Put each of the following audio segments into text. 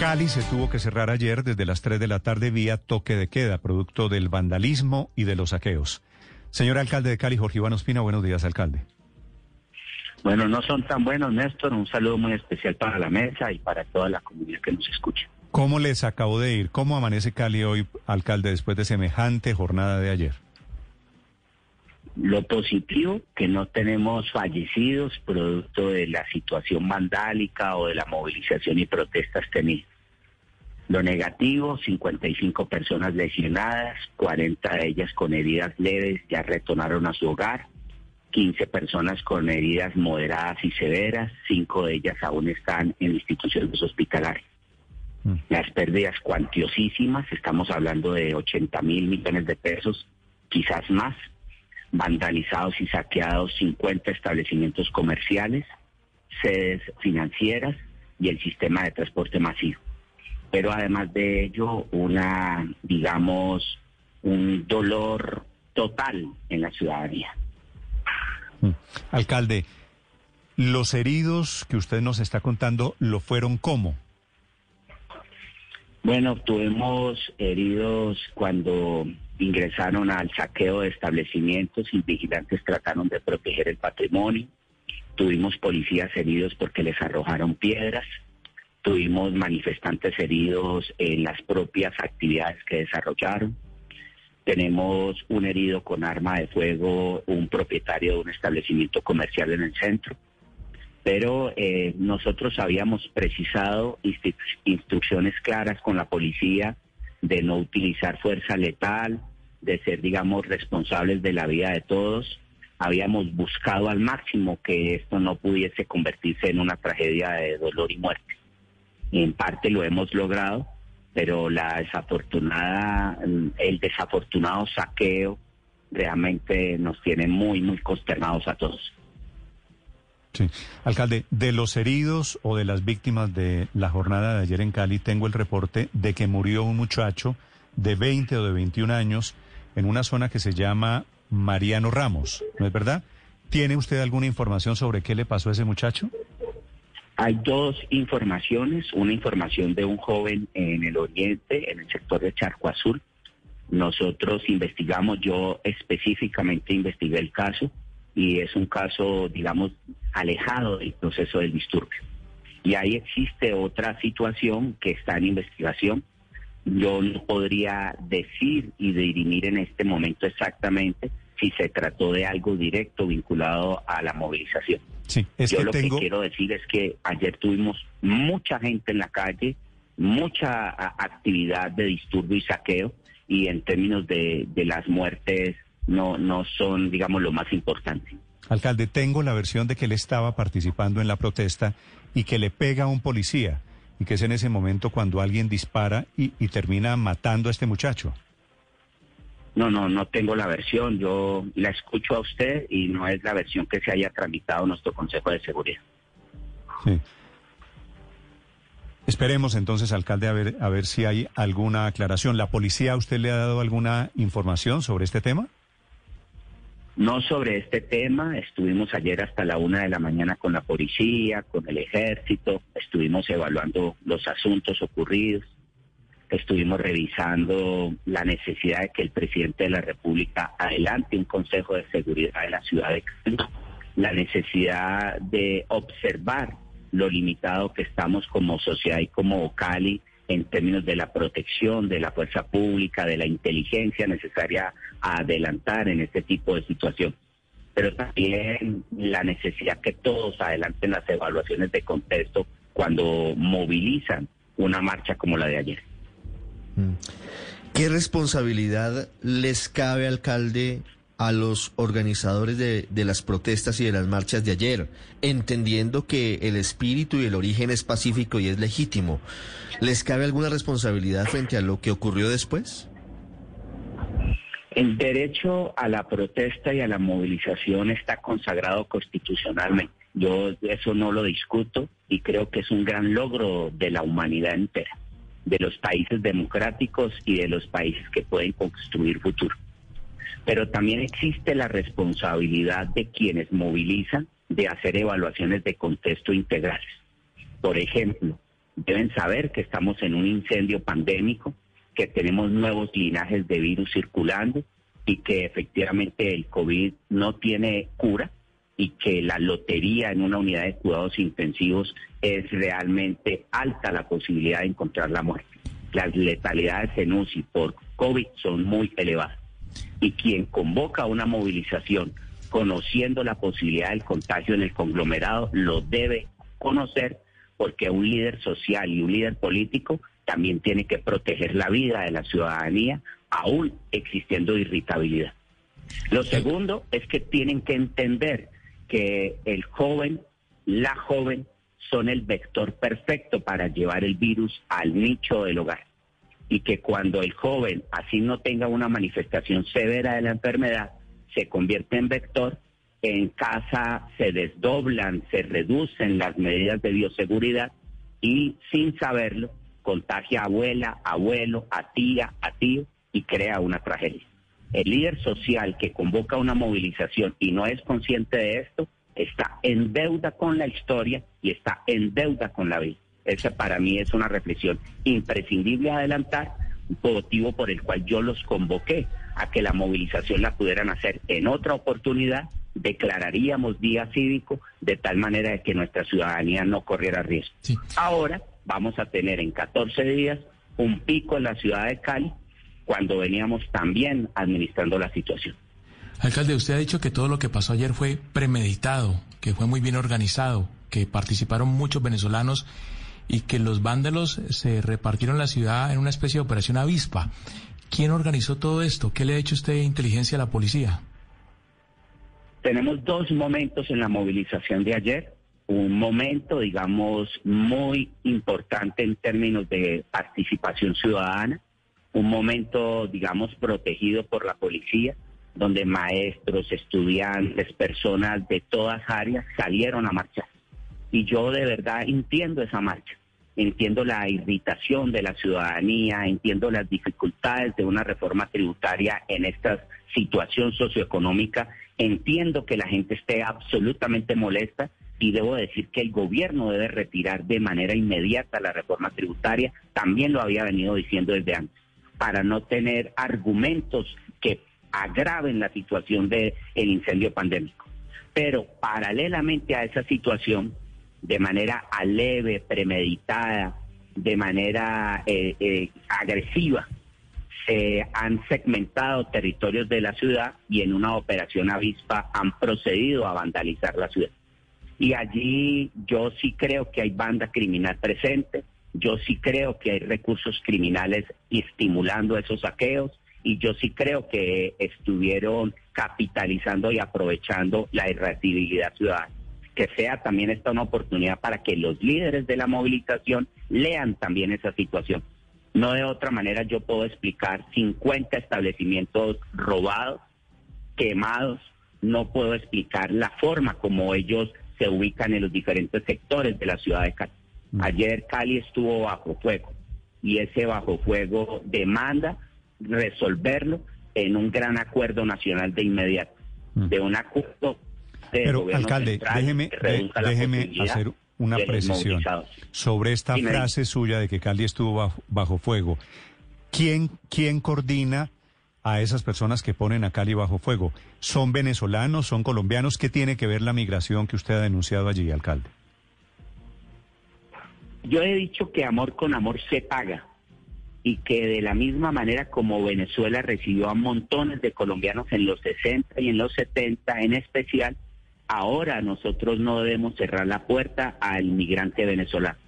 Cali se tuvo que cerrar ayer desde las 3 de la tarde vía toque de queda, producto del vandalismo y de los saqueos. Señor alcalde de Cali, Jorge Iván Ospina, buenos días, alcalde. Bueno, no son tan buenos, Néstor. Un saludo muy especial para la mesa y para toda la comunidad que nos escucha. ¿Cómo les acabo de ir? ¿Cómo amanece Cali hoy, alcalde, después de semejante jornada de ayer? Lo positivo, que no tenemos fallecidos producto de la situación vandálica o de la movilización y protestas tenidas. Lo negativo, 55 personas lesionadas, 40 de ellas con heridas leves ya retornaron a su hogar, 15 personas con heridas moderadas y severas, 5 de ellas aún están en instituciones hospitalarias. Mm. Las pérdidas cuantiosísimas, estamos hablando de 80 mil millones de pesos, quizás más, vandalizados y saqueados 50 establecimientos comerciales, sedes financieras y el sistema de transporte masivo pero además de ello, una, digamos, un dolor total en la ciudadanía. Mm. Alcalde, los heridos que usted nos está contando, ¿lo fueron cómo? Bueno, tuvimos heridos cuando ingresaron al saqueo de establecimientos y vigilantes trataron de proteger el patrimonio. Tuvimos policías heridos porque les arrojaron piedras. Tuvimos manifestantes heridos en las propias actividades que desarrollaron. Tenemos un herido con arma de fuego, un propietario de un establecimiento comercial en el centro. Pero eh, nosotros habíamos precisado instrucciones claras con la policía de no utilizar fuerza letal, de ser, digamos, responsables de la vida de todos. Habíamos buscado al máximo que esto no pudiese convertirse en una tragedia de dolor y muerte en parte lo hemos logrado, pero la desafortunada, el desafortunado saqueo realmente nos tiene muy, muy consternados a todos. Sí. Alcalde, de los heridos o de las víctimas de la jornada de ayer en Cali, tengo el reporte de que murió un muchacho de 20 o de 21 años en una zona que se llama Mariano Ramos, ¿no es verdad? ¿Tiene usted alguna información sobre qué le pasó a ese muchacho? Hay dos informaciones, una información de un joven en el oriente, en el sector de Charco Azul. Nosotros investigamos, yo específicamente investigué el caso y es un caso, digamos, alejado del proceso del disturbio. Y ahí existe otra situación que está en investigación. Yo no podría decir y dirimir en este momento exactamente si se trató de algo directo vinculado a la movilización. Sí, es Yo que lo tengo... que quiero decir es que ayer tuvimos mucha gente en la calle, mucha actividad de disturbio y saqueo, y en términos de, de las muertes no, no son, digamos, lo más importante. Alcalde, tengo la versión de que él estaba participando en la protesta y que le pega a un policía, y que es en ese momento cuando alguien dispara y, y termina matando a este muchacho. No, no, no tengo la versión. Yo la escucho a usted y no es la versión que se haya tramitado nuestro Consejo de Seguridad. Sí. Esperemos entonces, alcalde, a ver, a ver si hay alguna aclaración. ¿La policía a usted le ha dado alguna información sobre este tema? No sobre este tema. Estuvimos ayer hasta la una de la mañana con la policía, con el ejército. Estuvimos evaluando los asuntos ocurridos estuvimos revisando la necesidad de que el presidente de la República adelante un Consejo de Seguridad de la ciudad de Cali, la necesidad de observar lo limitado que estamos como sociedad y como Cali en términos de la protección de la fuerza pública, de la inteligencia necesaria a adelantar en este tipo de situación. Pero también la necesidad que todos adelanten las evaluaciones de contexto cuando movilizan una marcha como la de ayer. ¿Qué responsabilidad les cabe, alcalde, a los organizadores de, las protestas y de las marchas de ayer, entendiendo que el espíritu y el origen es pacífico y es legítimo. ¿Les cabe alguna responsabilidad frente a lo que ocurrió después? El derecho a la protesta y a la movilización está consagrado constitucionalmente. Yo eso no lo discuto y creo que es un gran logro de la humanidad entera, de los países democráticos y de los países que pueden construir futuro pero también existe la responsabilidad de quienes movilizan de hacer evaluaciones de contexto integrales. Por ejemplo, deben saber que estamos en un incendio pandémico, que tenemos nuevos linajes de virus circulando y que efectivamente el COVID no tiene cura y que la lotería en una unidad de cuidados intensivos es realmente alta la posibilidad de encontrar la muerte. Las letalidades en UCI por COVID son muy elevadas y quien convoca una movilización conociendo la posibilidad del contagio en el conglomerado lo debe conocer porque un líder social y un líder político también tiene que proteger la vida de la ciudadanía aún existiendo irritabilidad. Lo segundo es que tienen que entender que el joven, la joven, son el vector perfecto para llevar el virus al nicho del hogar y que cuando el joven así no tenga una manifestación severa de la enfermedad, se convierte en vector, en casa se desdoblan, se reducen las medidas de bioseguridad y sin saberlo contagia a abuela, abuelo, a tía, a tío y crea una tragedia. El líder social que convoca una movilización y no es consciente de esto está en deuda con la historia y está en deuda con la vida. Esa para mí es una reflexión imprescindible adelantar, motivo por el cual yo los convoqué a que la movilización la pudieran hacer en otra oportunidad, declararíamos día cívico de tal manera de que nuestra ciudadanía no corriera riesgo. Ahora vamos a tener en 14 días un pico en la ciudad de Cali cuando veníamos también administrando la situación. Alcalde, usted ha dicho que todo lo que pasó ayer fue premeditado, que fue muy bien organizado, que participaron muchos venezolanos y que los vándalos se repartieron la ciudad en una especie de operación avispa. ¿Quién organizó todo esto? ¿Qué le ha hecho usted de inteligencia a la policía? Tenemos dos momentos en la movilización de ayer. Un momento, digamos, muy importante en términos de participación ciudadana. Un momento, digamos, protegido por la policía, donde maestros, estudiantes, personas de todas áreas salieron a marchar. Y yo de verdad entiendo esa marcha entiendo la irritación de la ciudadanía, entiendo las dificultades de una reforma tributaria en esta situación socioeconómica, entiendo que la gente esté absolutamente molesta y debo decir que el gobierno debe retirar de manera inmediata la reforma tributaria, también lo había venido diciendo desde antes, para no tener argumentos que agraven la situación del incendio pandémico. Pero paralelamente a esa situación, de manera aleve, premeditada, de manera eh, eh, agresiva. Se han segmentado territorios de la ciudad y en una operación avispa han procedido a vandalizar la ciudad. Y allí yo sí creo que hay banda criminal presente, yo sí creo que hay recursos criminales estimulando esos saqueos y yo sí creo que estuvieron capitalizando y aprovechando la irritabilidad ciudadana que sea también esta una oportunidad para que los líderes de la movilización lean también esa situación. No de otra manera yo puedo explicar 50 establecimientos robados, quemados, no puedo explicar la forma como ellos se ubican en los diferentes sectores de la ciudad de Cali. Mm. Ayer Cali estuvo bajo fuego y ese bajo fuego demanda resolverlo en un gran acuerdo nacional de inmediato, mm. de un acuerdo pero, alcalde, déjeme, déjeme hacer una precisión sobre esta frase suya de que Cali estuvo bajo, fuego. ¿Quién, ¿Quién coordina a esas personas que ponen a Cali bajo fuego? ¿Son venezolanos? ¿Son colombianos? ¿Qué tiene que ver la migración que usted ha denunciado allí, alcalde? Yo he dicho que amor con amor se paga y que de la misma manera como Venezuela recibió a montones de colombianos en los 60 y en los 70 en especial, Ahora nosotros no debemos cerrar la puerta al inmigrante venezolano,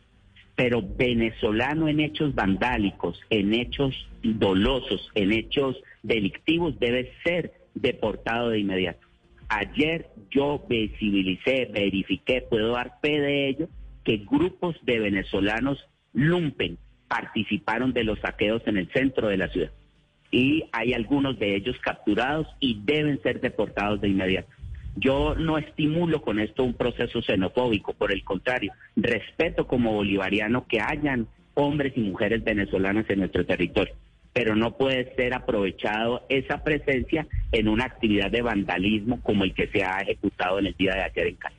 pero venezolano en hechos vandálicos, en hechos dolosos, en hechos delictivos debe ser deportado de inmediato. Ayer yo visibilicé, verifiqué, puedo dar fe de ello, que grupos de venezolanos lumpen participaron de los saqueos en el centro de la ciudad. Y hay algunos de ellos capturados y deben ser deportados de inmediato. Yo no estimulo con esto un proceso xenofóbico, por el contrario, respeto como bolivariano que hayan hombres y mujeres venezolanas en nuestro territorio, pero no puede ser aprovechado esa presencia en una actividad de vandalismo como el que se ha ejecutado en el día de ayer en Cali.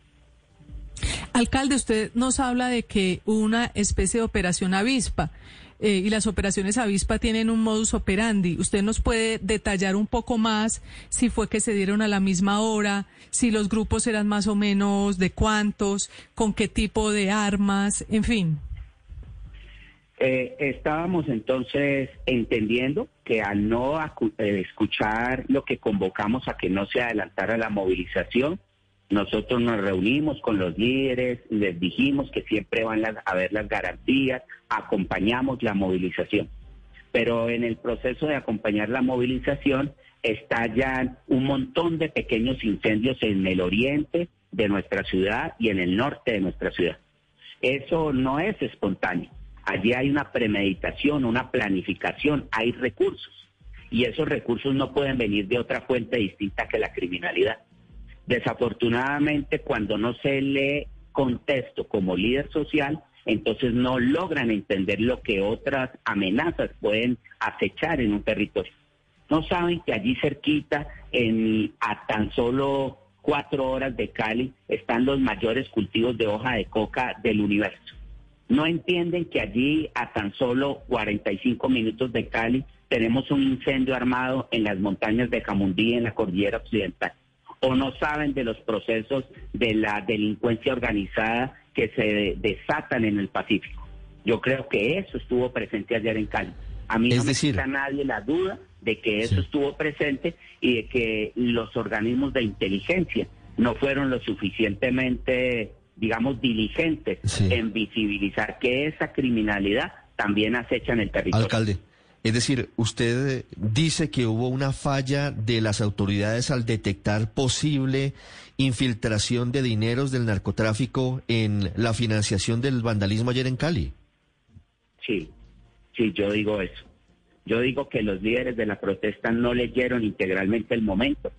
Alcalde, usted nos habla de que una especie de operación avispa eh, y las operaciones avispa tienen un modus operandi. ¿Usted nos puede detallar un poco más si fue que se dieron a la misma hora, si los grupos eran más o menos de cuántos, con qué tipo de armas, en fin? Eh, estábamos entonces entendiendo que al no eh, escuchar lo que convocamos a que no se adelantara la movilización, nosotros nos reunimos con los líderes, les dijimos que siempre van a ver las garantías, acompañamos la movilización. Pero en el proceso de acompañar la movilización estallan un montón de pequeños incendios en el oriente de nuestra ciudad y en el norte de nuestra ciudad. Eso no es espontáneo. Allí hay una premeditación, una planificación, hay recursos. Y esos recursos no pueden venir de otra fuente distinta que la criminalidad. Desafortunadamente, cuando no se lee contexto como líder social, entonces no logran entender lo que otras amenazas pueden acechar en un territorio. No saben que allí cerquita, a tan solo cuatro horas de Cali, están los mayores cultivos de hoja de coca del universo. No entienden que allí, a tan solo 45 minutos de Cali, tenemos un incendio armado en las montañas de Jamundí, en la cordillera occidental o no saben de los procesos de la delincuencia organizada que se desatan en el Pacífico. Yo creo que eso estuvo presente ayer en Cali. A mí no me quita nadie la duda de que eso estuvo presente y de que los organismos de inteligencia no fueron lo suficientemente, digamos, diligentes en visibilizar que esa criminalidad también acecha en el territorio. Alcalde. Es decir, usted dice que hubo una falla de las autoridades al detectar posible infiltración de dineros del narcotráfico en la financiación del vandalismo ayer en Cali. Sí, sí, yo digo eso. Yo digo que los líderes de la protesta no leyeron integralmente el momento.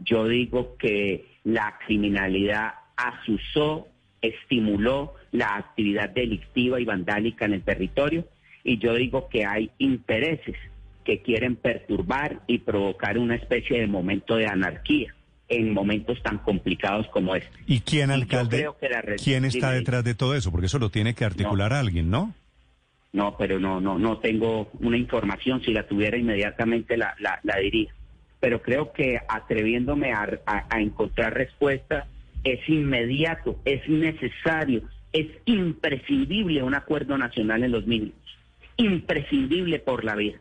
Yo digo que la criminalidad asusó, estimuló la actividad delictiva y vandálica en el territorio y yo digo que hay intereses que quieren perturbar y provocar una especie de momento de anarquía en momentos tan complicados como este. ¿Y quién, alcalde, quién está detrás de todo eso? Porque eso lo tiene que articular alguien, ¿no? No, pero no, no, no tengo una información. Si la tuviera inmediatamente la, la, diría. Pero creo que atreviéndome a, a encontrar respuesta es inmediato, es necesario, es imprescindible un acuerdo nacional en los mínimos imprescindible por la vida.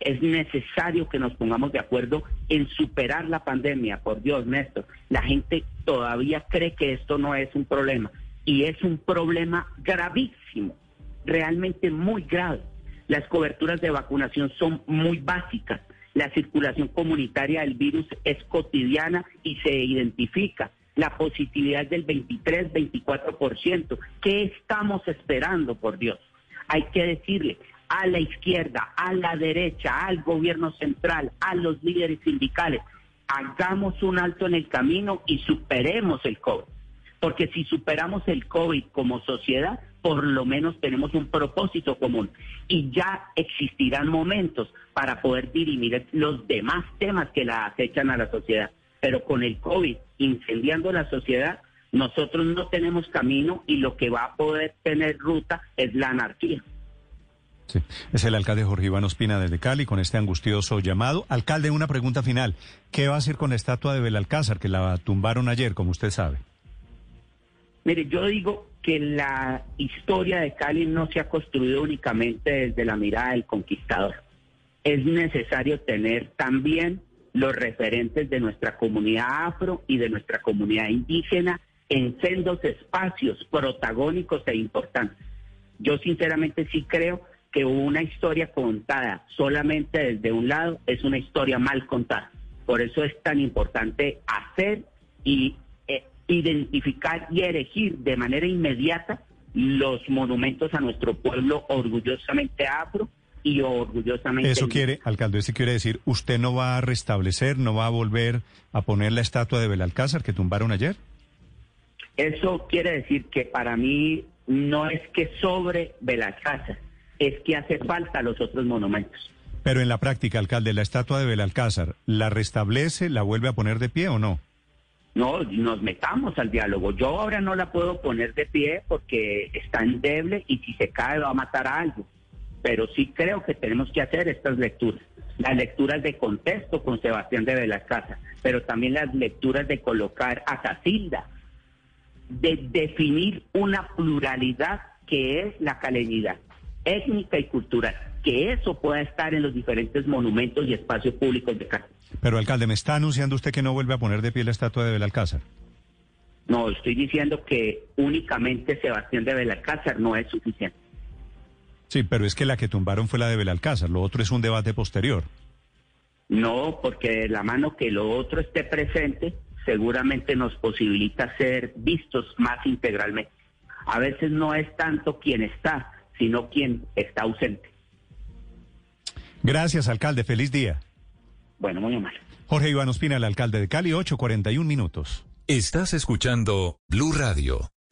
Es necesario que nos pongamos de acuerdo en superar la pandemia, por Dios, Néstor. La gente todavía cree que esto no es un problema y es un problema gravísimo, realmente muy grave. Las coberturas de vacunación son muy básicas. La circulación comunitaria del virus es cotidiana y se identifica. La positividad del 23-24%. ¿Qué estamos esperando, por Dios? Hay que decirle, a la izquierda, a la derecha, al gobierno central, a los líderes sindicales. Hagamos un alto en el camino y superemos el COVID. Porque si superamos el COVID como sociedad, por lo menos tenemos un propósito común y ya existirán momentos para poder dirimir los demás temas que la acechan a la sociedad. Pero con el COVID incendiando la sociedad, nosotros no tenemos camino y lo que va a poder tener ruta es la anarquía. Es el alcalde Jorge Iván Ospina desde Cali con este angustioso llamado. Alcalde, una pregunta final. ¿Qué va a hacer con la estatua de Belalcázar que la tumbaron ayer, como usted sabe? Mire, yo digo que la historia de Cali no se ha construido únicamente desde la mirada del conquistador. Es necesario tener también los referentes de nuestra comunidad afro y de nuestra comunidad indígena en sendos espacios protagónicos e importantes. Yo sinceramente sí creo que una historia contada solamente desde un lado es una historia mal contada. Por eso es tan importante hacer y eh, identificar y erigir de manera inmediata los monumentos a nuestro pueblo orgullosamente afro y orgullosamente... Eso quiere, alcalde, eso quiere decir, ¿usted no va a restablecer, no va a volver a poner la estatua de Belalcázar que tumbaron ayer? Eso quiere decir que para mí no es que sobre Belalcázar, es que hace falta los otros monumentos. Pero en la práctica, alcalde, la estatua de Belalcázar, ¿la restablece, la vuelve a poner de pie o no? No, nos metamos al diálogo. Yo ahora no la puedo poner de pie porque está endeble y si se cae va a matar a algo. Pero sí creo que tenemos que hacer estas lecturas. Las lecturas de contexto con Sebastián de Belalcázar, pero también las lecturas de colocar a Casilda, de definir una pluralidad que es la caleñidad étnica y cultural, que eso pueda estar en los diferentes monumentos y espacios públicos de Cali. Pero, alcalde, ¿me está anunciando usted que no vuelve a poner de pie la estatua de Belalcázar? No, estoy diciendo que únicamente Sebastián de Belalcázar no es suficiente. Sí, pero es que la que tumbaron fue la de Belalcázar, lo otro es un debate posterior. No, porque de la mano que lo otro esté presente, seguramente nos posibilita ser vistos más integralmente. A veces no es tanto quien está, sino quien está ausente. Gracias, alcalde. Feliz día. Bueno, muy mal. Jorge Iván Ospina, el alcalde de Cali, 8.41 minutos. Estás escuchando Blue Radio.